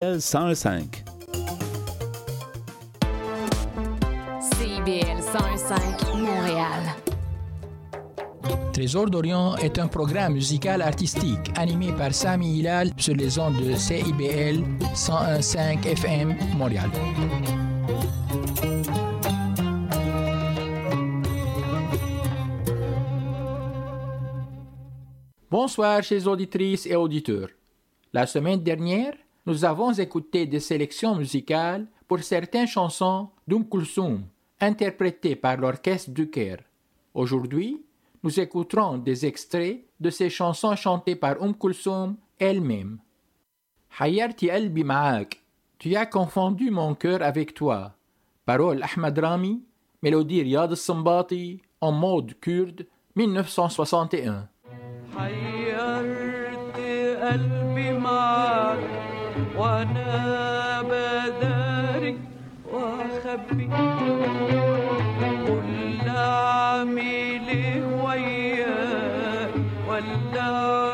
105. CIBL 105 Montréal. Trésor d'Orient est un programme musical artistique animé par Sami Hilal sur les ondes de CIBL 101.5 FM Montréal. Bonsoir chers auditrices et auditeurs. La semaine dernière, nous avons écouté des sélections musicales pour certaines chansons d'Oum Kulsoum, interprétées par l'orchestre du Caire. Aujourd'hui, nous écouterons des extraits de ces chansons chantées par Oum Kulsoum elle-même. Hayarti Albi Ma'ak, tu as confondu mon cœur avec toi. Parole Ahmad Rami, mélodie Riyad Sambati, en mode kurde, 1961. حيرت قلبي معاك وأنا بداري واخبي. كل عملي وياك ولا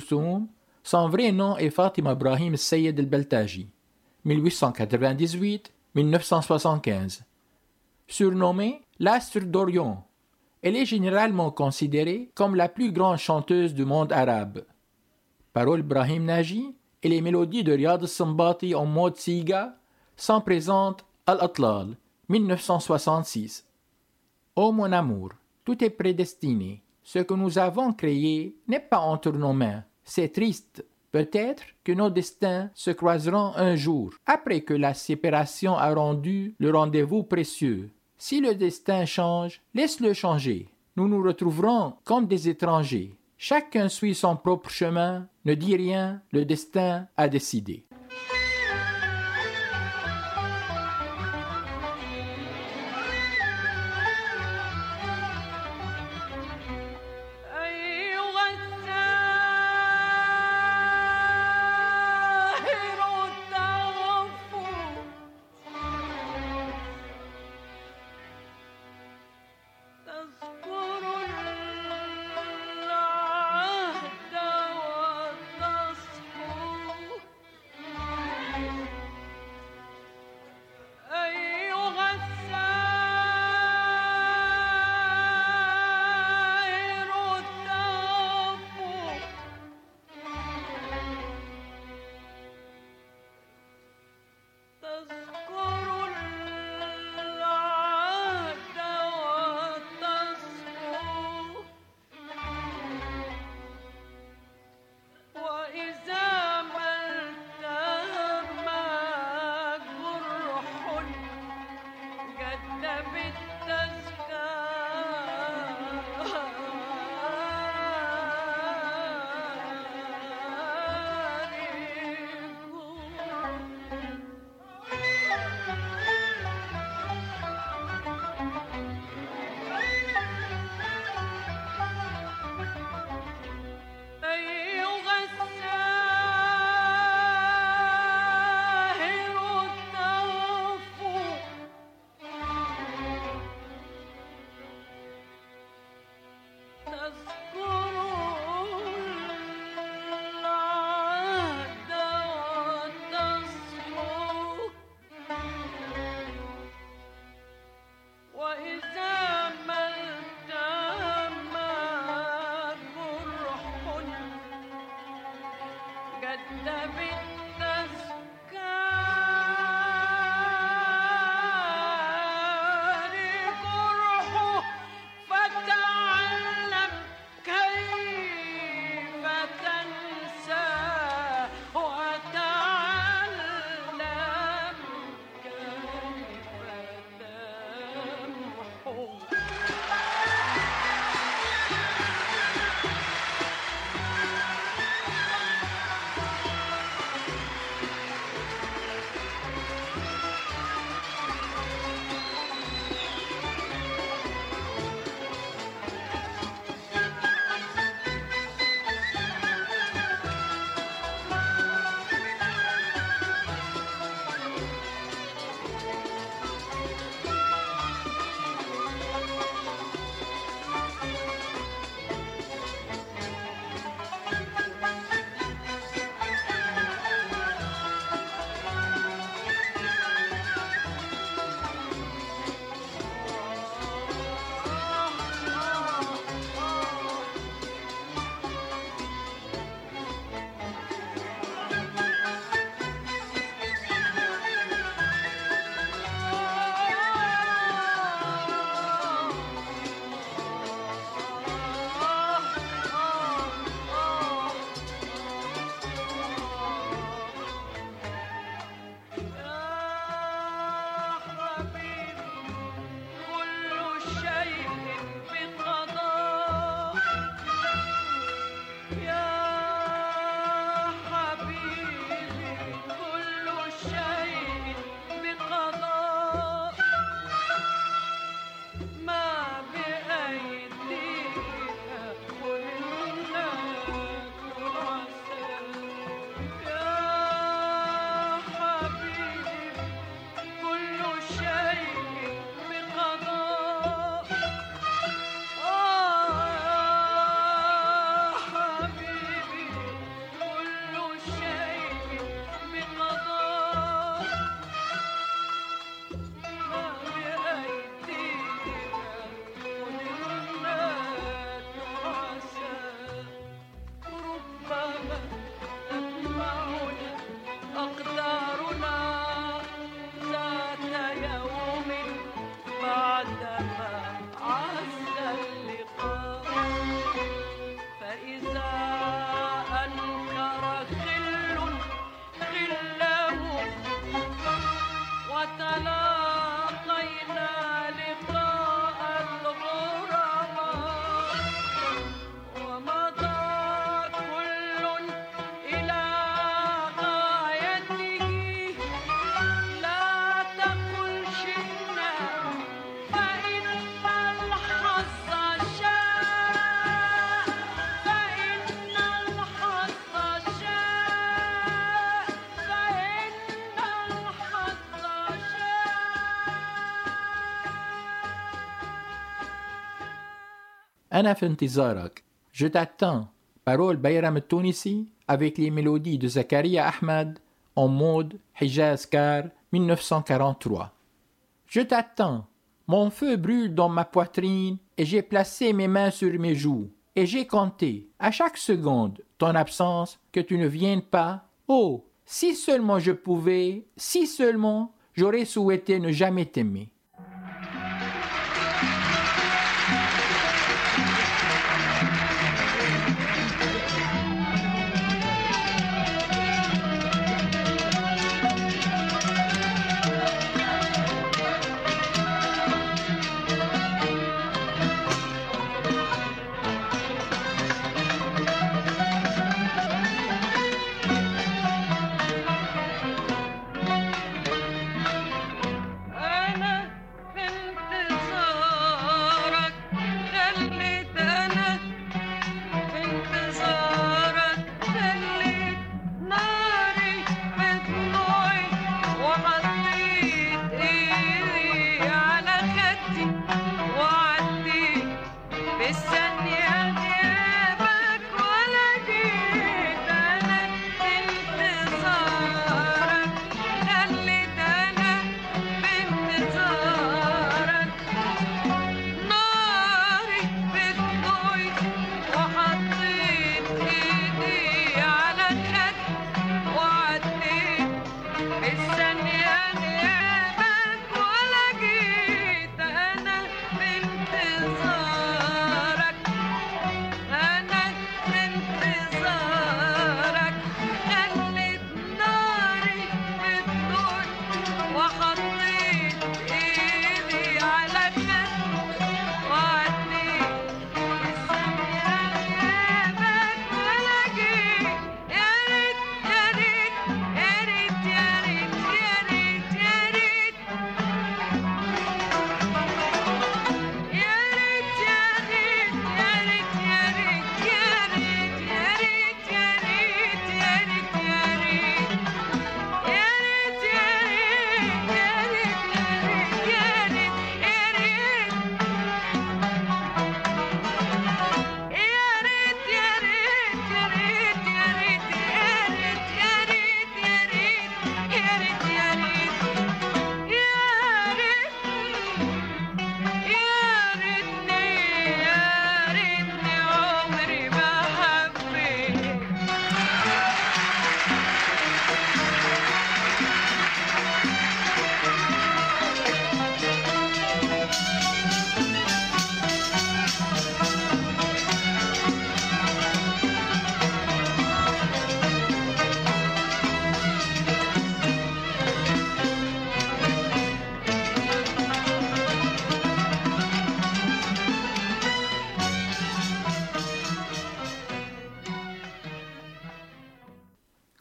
Son vrai nom est Fatima Ibrahim Seyed el-Beltaji, 1898-1975. Surnommée l'Astre d'Orient, elle est généralement considérée comme la plus grande chanteuse du monde arabe. Paroles Ibrahim Naji et les mélodies de Riyad Sambati en mode Siga sont présentes Al-Atlal, 1966. Ô mon amour, tout est prédestiné. Ce que nous avons créé n'est pas entre nos mains. C'est triste. Peut-être que nos destins se croiseront un jour, après que la séparation a rendu le rendez-vous précieux. Si le destin change, laisse-le changer. Nous nous retrouverons comme des étrangers. Chacun suit son propre chemin. Ne dis rien, le destin a décidé. أنا في انتظارك Je t'attends Parole Bayram Tounisi avec les mélodies de Zakaria Ahmad en mode Hijaz Kar 1943. Je t'attends. Mon feu brûle dans ma poitrine et j'ai placé mes mains sur mes joues. Et j'ai compté, à chaque seconde, ton absence, que tu ne viennes pas. Oh, si seulement je pouvais, si seulement j'aurais souhaité ne jamais t'aimer.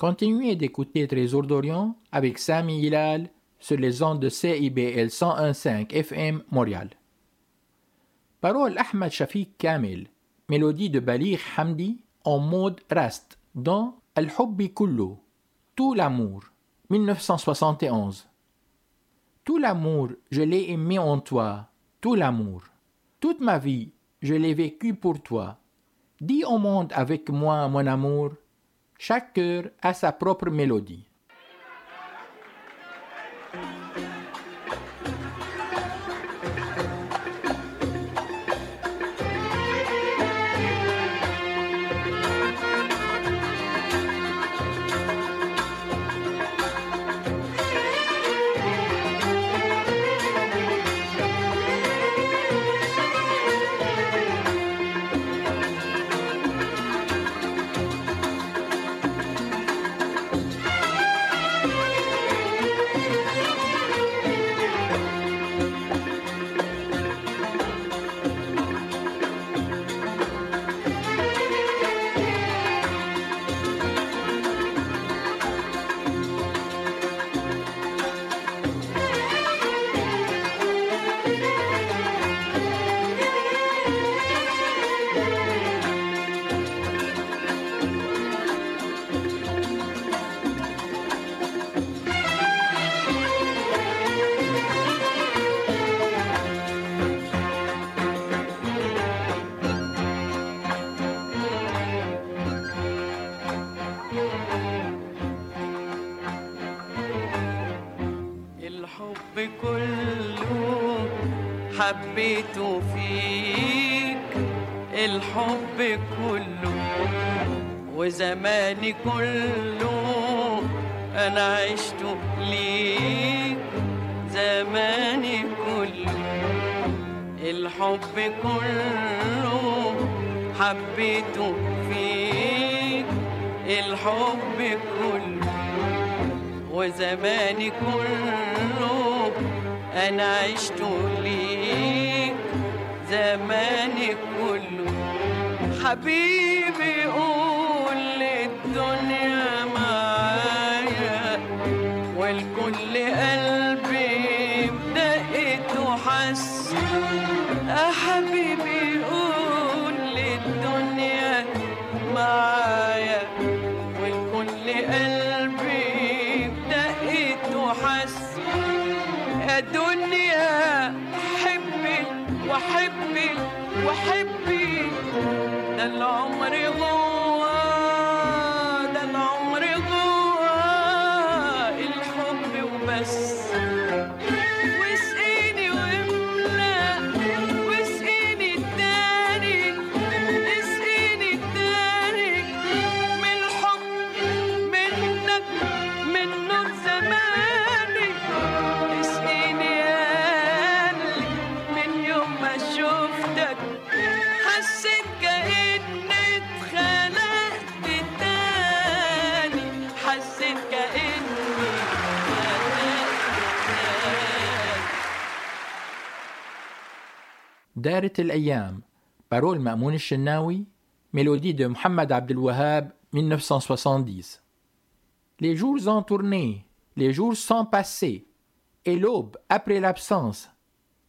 Continuez d'écouter Trésor d'Orient avec Sami Hilal sur les ondes de CIBL 101.5 FM Montréal. Parole Ahmed Shafiq Kamel, mélodie de Balir Hamdi en mode rast dans Al-Hubbi Kullu, Tout l'amour, 1971. Tout l'amour, je l'ai aimé en toi, tout l'amour. Toute ma vie, je l'ai vécu pour toi. Dis au monde avec moi, mon amour, chaque cœur a sa propre mélodie. كله أنا عشته ليك زماني كله الحب كله حبيته فيك الحب كله وزماني كله أنا عشت ليك زماني كله حبيبي دارت الأيام parole مأمون الشناوي mélodie de Mohamed Abdel Wahab 1970 Les jours ont tourné, les jours sont passés, et l'aube, après l'absence,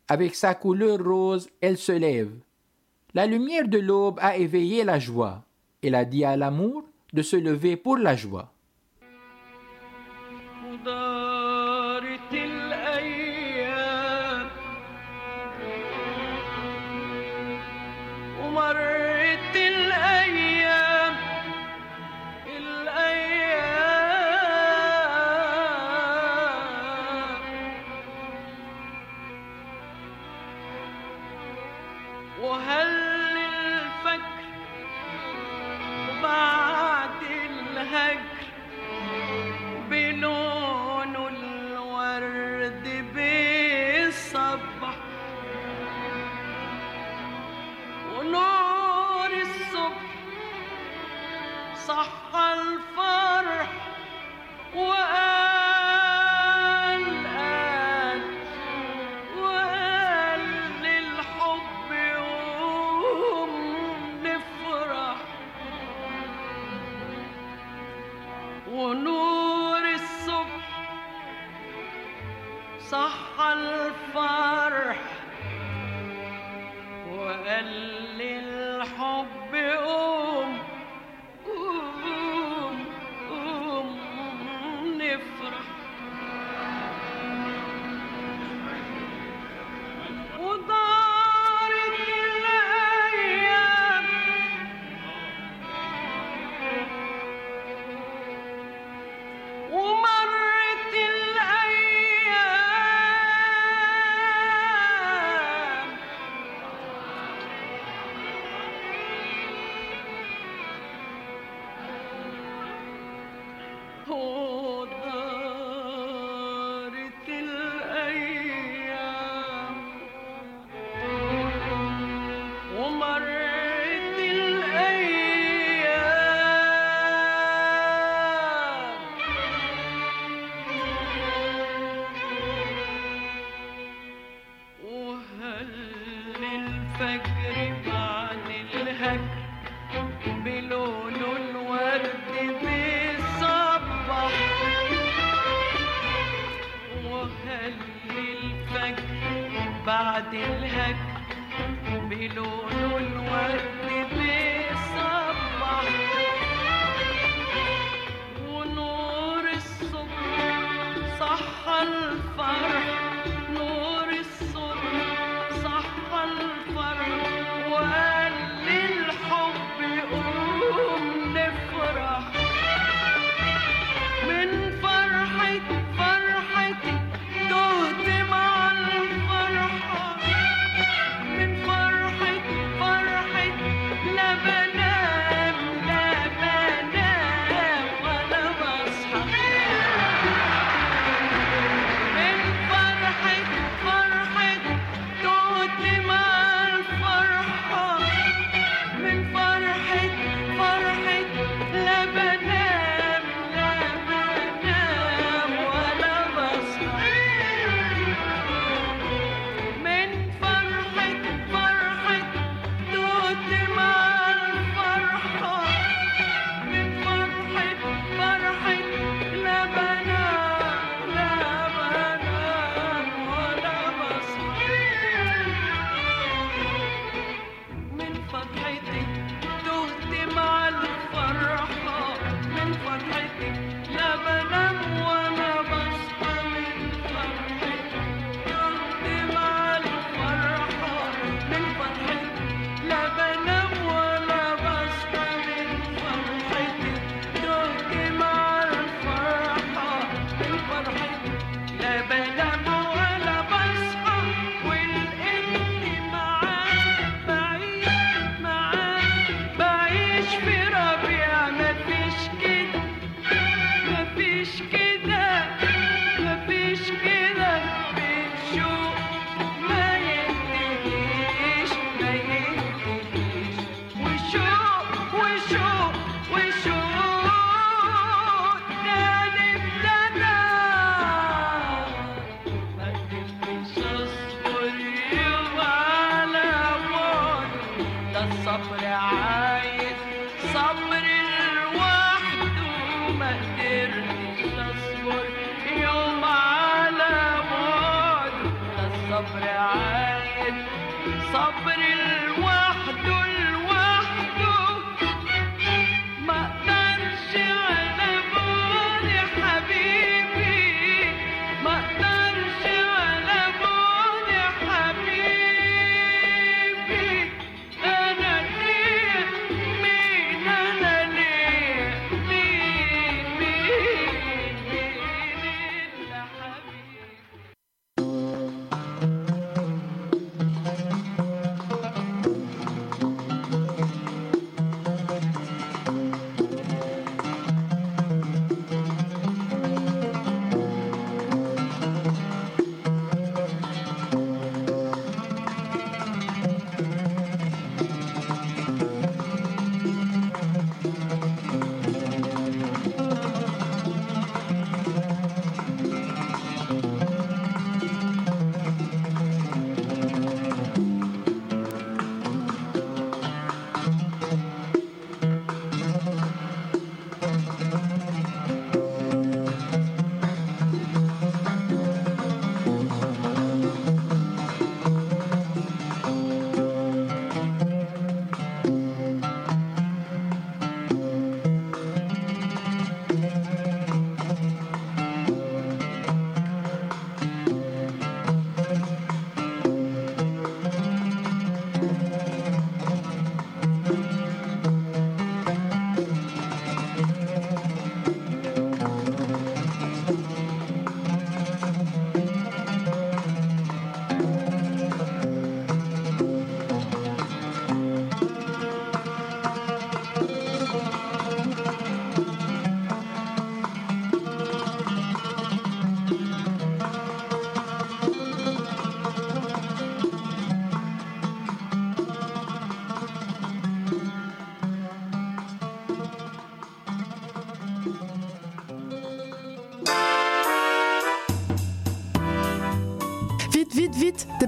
avec sa couleur rose, elle se lève. La lumière de l'aube a éveillé la joie. Elle a dit à l'amour de se lever pour la joie. للحب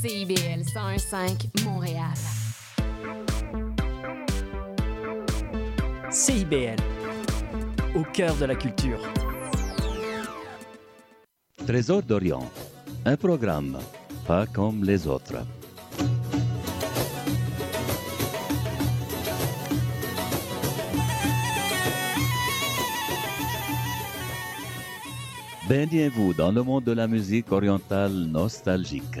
CIBL 101.5 Montréal. CIBL, au cœur de la culture. Trésor d'Orient, un programme pas comme les autres. Baignez-vous dans le monde de la musique orientale nostalgique.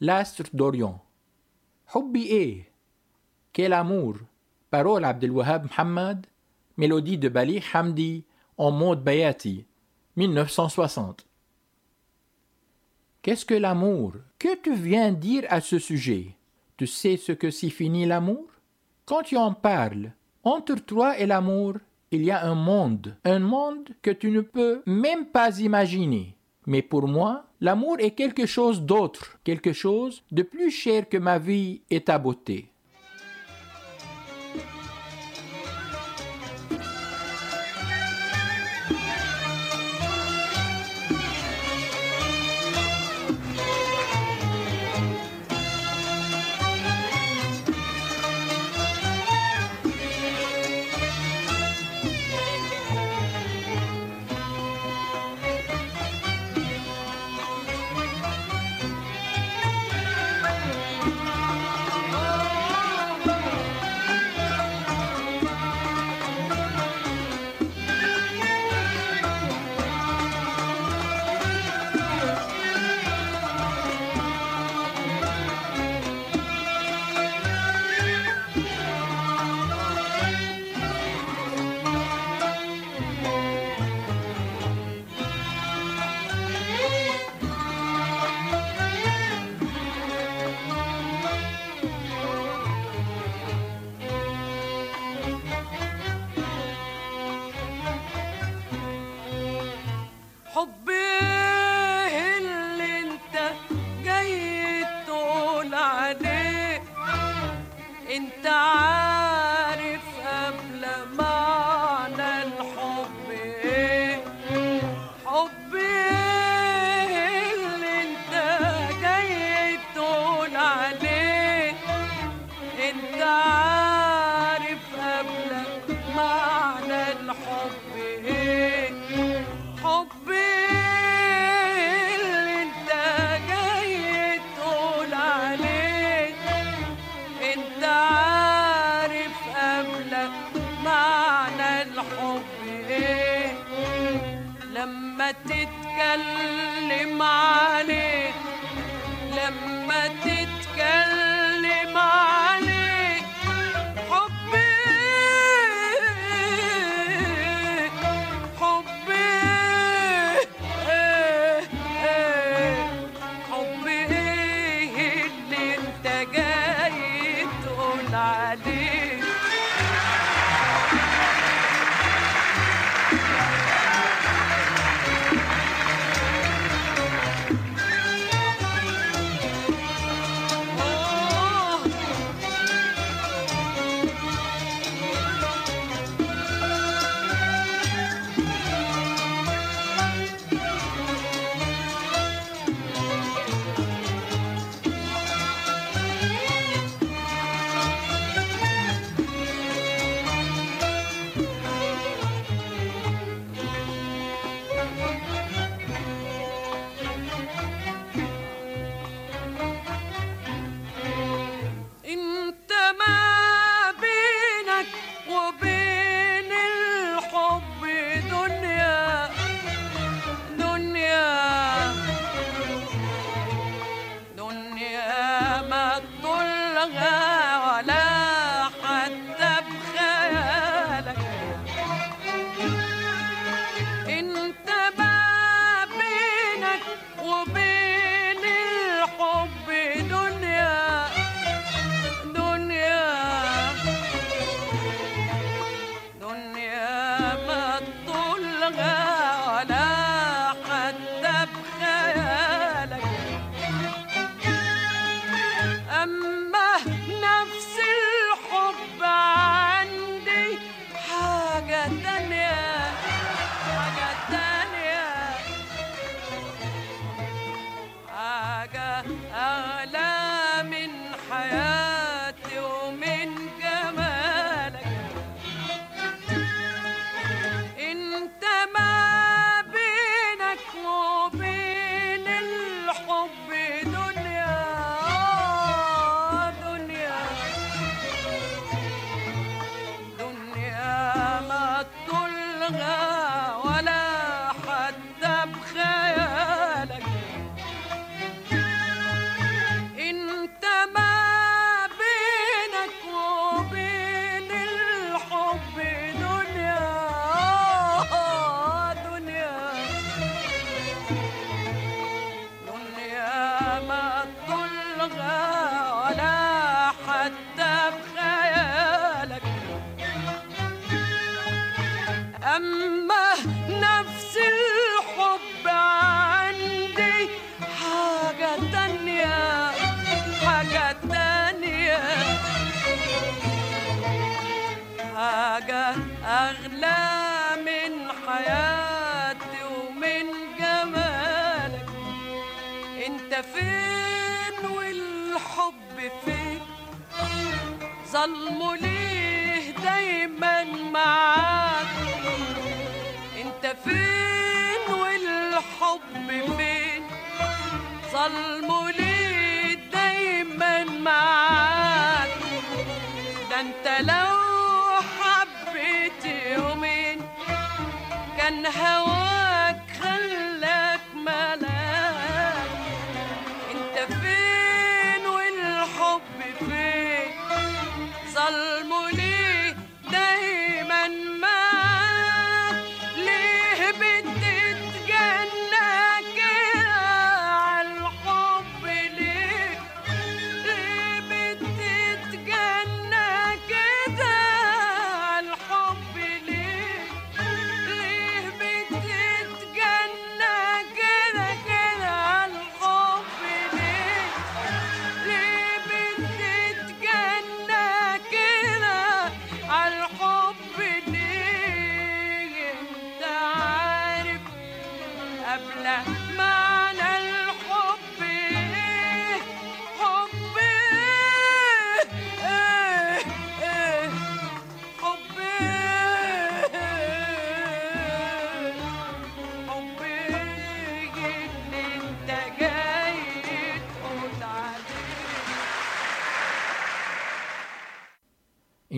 l'astre d'Orient. Hobbi E, Quel amour, parole Abdelwahab Mohamed, mélodie de Bali Hamdi en mode Bayati, 1960. Qu'est-ce que l'amour? Que tu viens dire à ce sujet? Tu sais ce que signifie l'amour? Quand tu en parles, entre toi et l'amour, il y a un monde, un monde que tu ne peux même pas imaginer. Mais pour moi, l'amour est quelque chose d'autre, quelque chose de plus cher que ma vie et ta beauté. I did.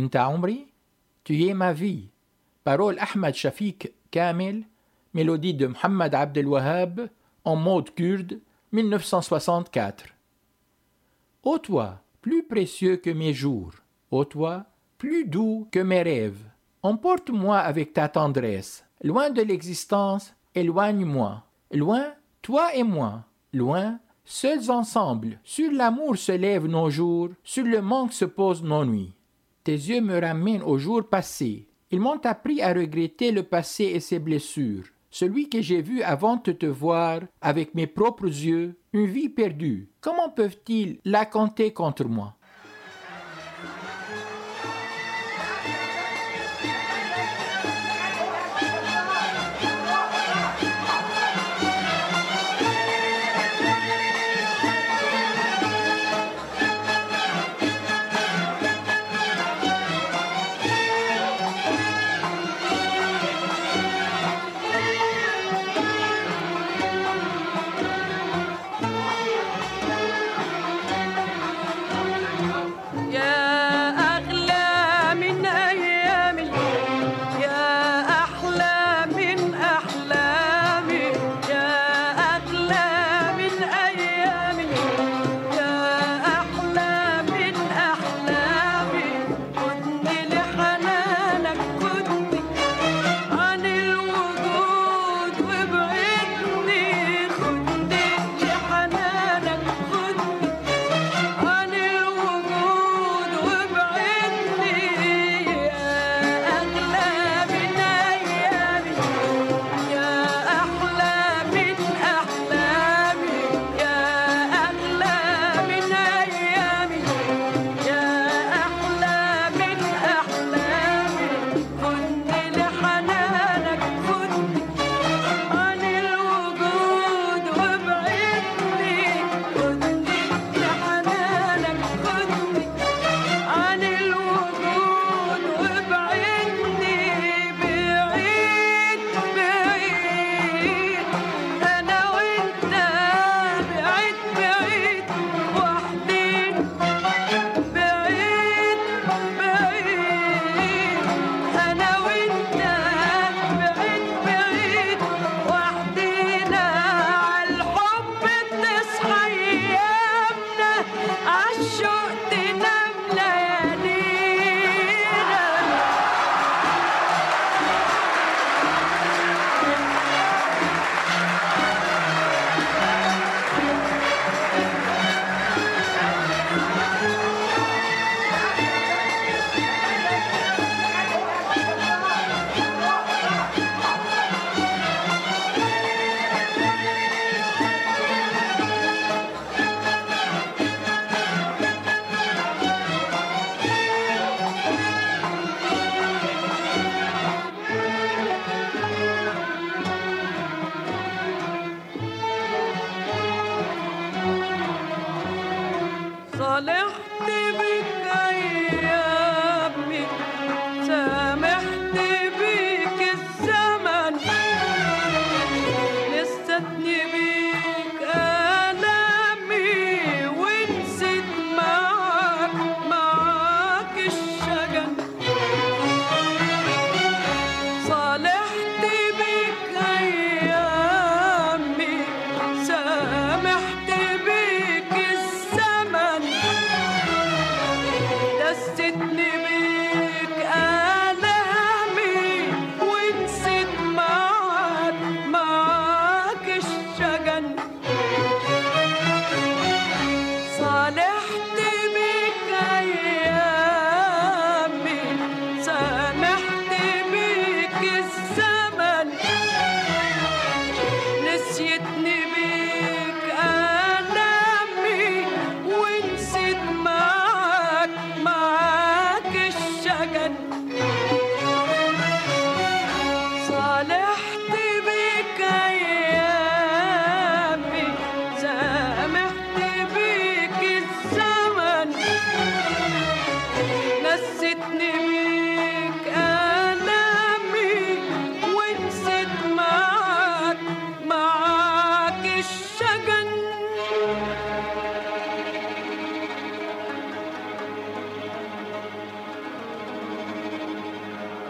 انت عمري Tu es ma vie. Parole Ahmed Shafik Kamel. mélodie de Mohamed Abdel Wahab en mode kurde, 1964. Ô toi, plus précieux que mes jours, ô toi, plus doux que mes rêves, emporte-moi avec ta tendresse, loin de l'existence, éloigne-moi, loin, toi et moi, loin, seuls ensemble, sur l'amour se lèvent nos jours, sur le manque se posent nos nuits. Tes yeux me ramènent aux jours passés, ils m'ont appris à regretter le passé et ses blessures. Celui que j'ai vu avant de te voir avec mes propres yeux, une vie perdue, comment peuvent-ils la compter contre moi?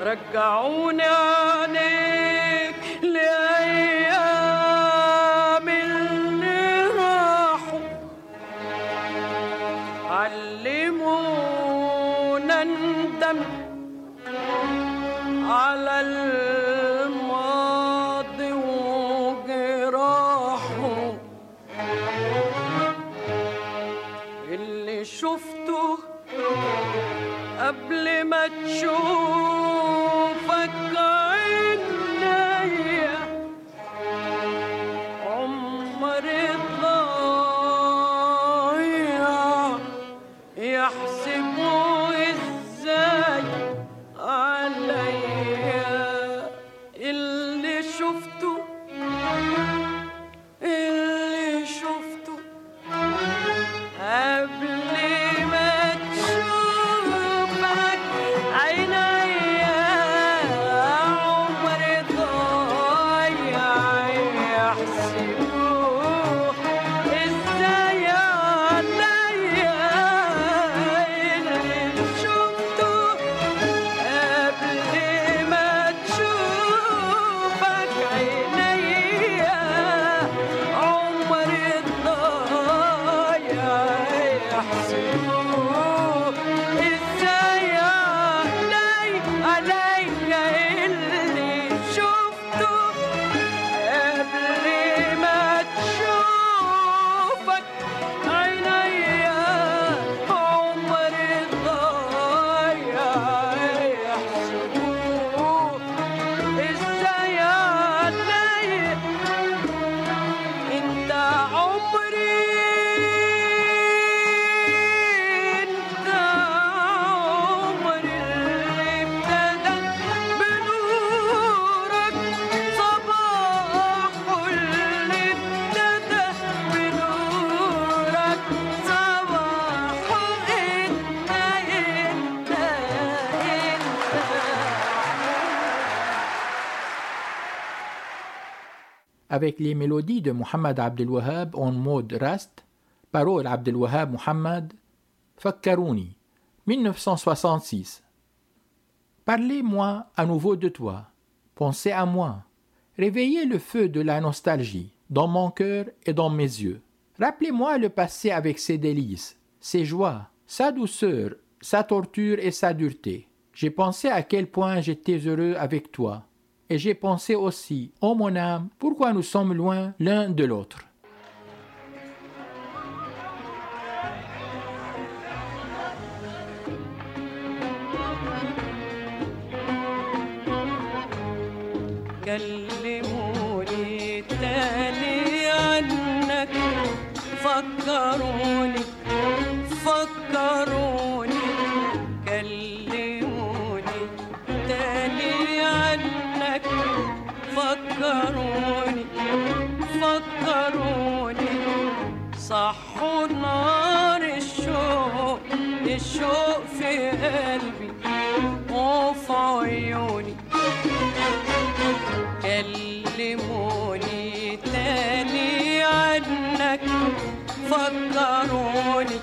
رجعوني عليك ليه avec les mélodies de Mohamed Abdel Wahab en mode rast, paroles Abdel Wahab Mohamed, Fakkarouni, 1966. Parlez-moi à nouveau de toi, pensez à moi, réveillez le feu de la nostalgie dans mon cœur et dans mes yeux. Rappelez-moi le passé avec ses délices, ses joies, sa douceur, sa torture et sa dureté. J'ai pensé à quel point j'étais heureux avec toi, et j'ai pensé aussi, ô mon âme, pourquoi nous sommes loin l'un de l'autre. كلموني تاني عنك فكروني فكروني فكروني فكروني. صحوا نار الشوق الشوق في قلبي. وفي عيوني كلموني تاني عنك. فكروني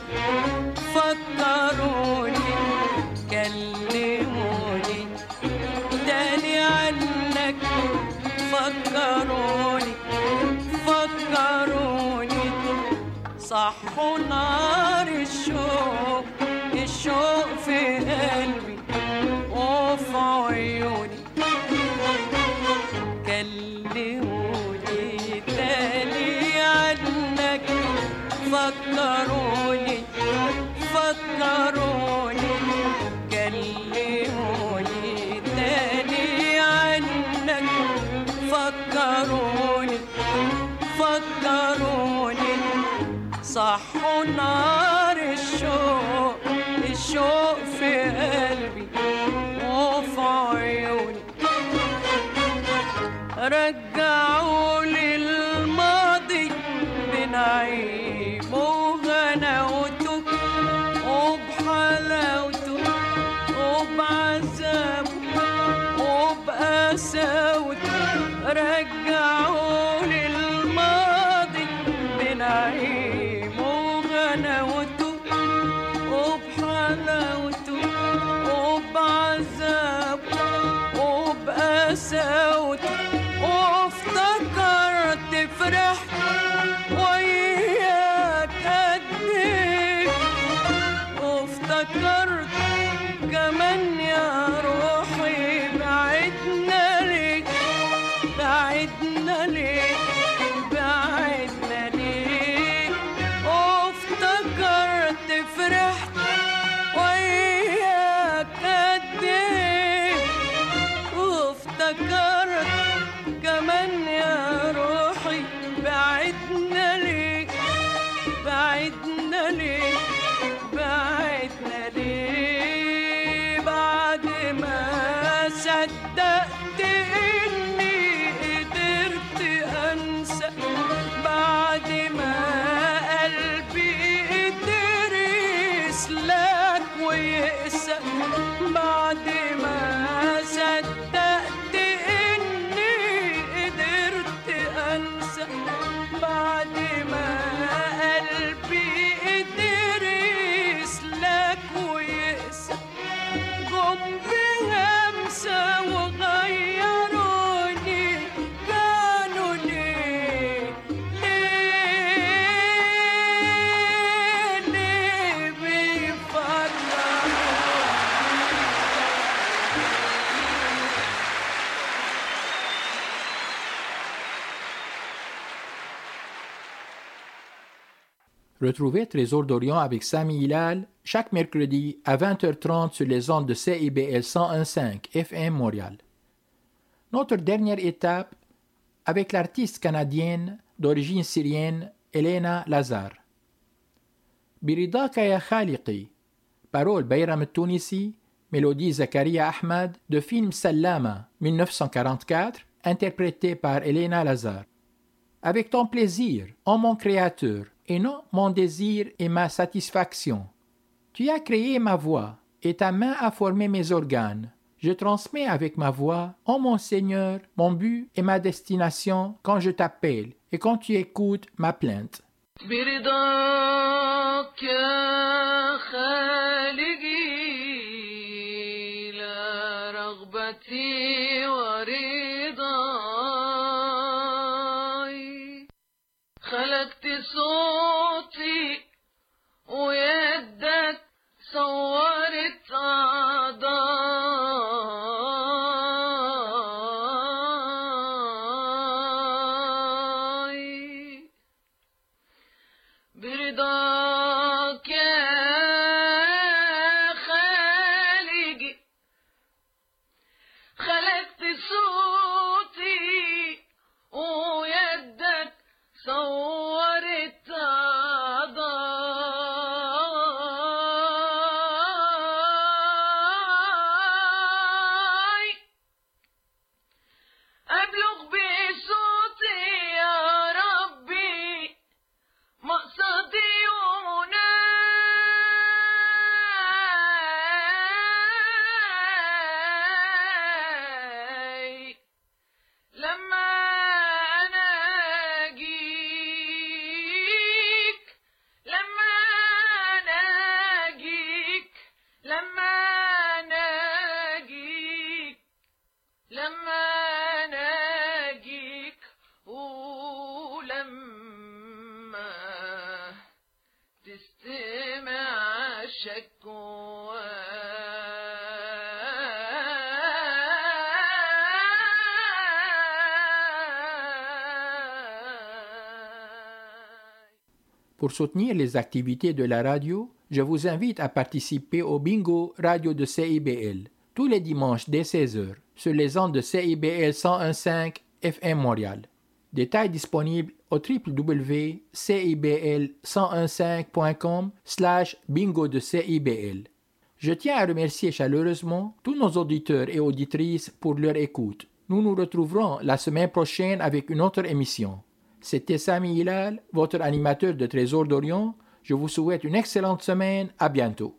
فكروني. بعدنا ليه؟ بعدنا ليه؟ Retrouvez Trésor d'Orient avec Sami Hilal chaque mercredi à 20h30 sur les ondes de CIBL 101.5 FM Montréal. Notre dernière étape avec l'artiste canadienne d'origine syrienne Elena Lazar. Biridaka ya Khaliqi, parole Bayram Tounisi, mélodie Zakaria Ahmad de film Sallama 1944, interprété par Elena Lazar. Avec ton plaisir, ô mon Créateur, et non mon désir et ma satisfaction. Tu as créé ma voix, et ta main a formé mes organes. Je transmets avec ma voix, ô mon Seigneur, mon but et ma destination quand je t'appelle et quand tu écoutes ma plainte. برضاك يا خالقي لا رغبتي ورضاي خلقت Pour soutenir les activités de la radio, je vous invite à participer au bingo radio de CIBL tous les dimanches dès 16h sur les ondes de CIBL 101.5 FM Montréal. Détails disponibles au www.cibl1015.com slash bingo de CIBL. Je tiens à remercier chaleureusement tous nos auditeurs et auditrices pour leur écoute. Nous nous retrouverons la semaine prochaine avec une autre émission. C'était Sami Hilal, votre animateur de Trésor d'Orient. Je vous souhaite une excellente semaine. À bientôt.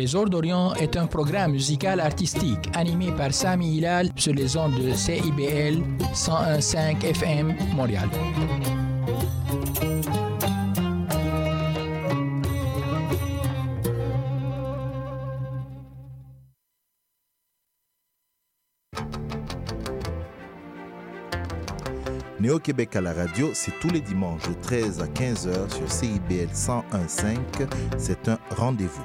Trésor d'Orient est un programme musical artistique animé par Sami Hilal sur les ondes de CIBL 101.5 FM Montréal. Néo-Québec à la radio, c'est tous les dimanches de 13 à 15h sur CIBL 101.5. C'est un rendez-vous.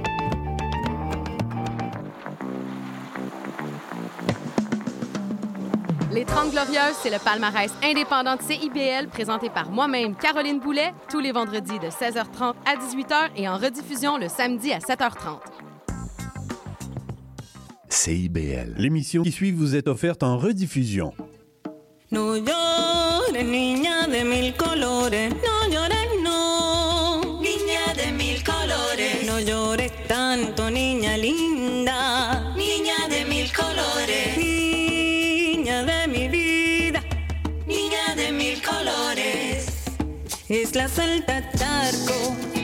Les 30 Glorieuses, c'est le palmarès indépendant de CIBL présenté par moi-même, Caroline Boulet, tous les vendredis de 16h30 à 18h et en rediffusion le samedi à 7h30. CIBL. L'émission qui suit vous est offerte en rediffusion. No llores, niña de mil colores, no llores, no. Es la salta charco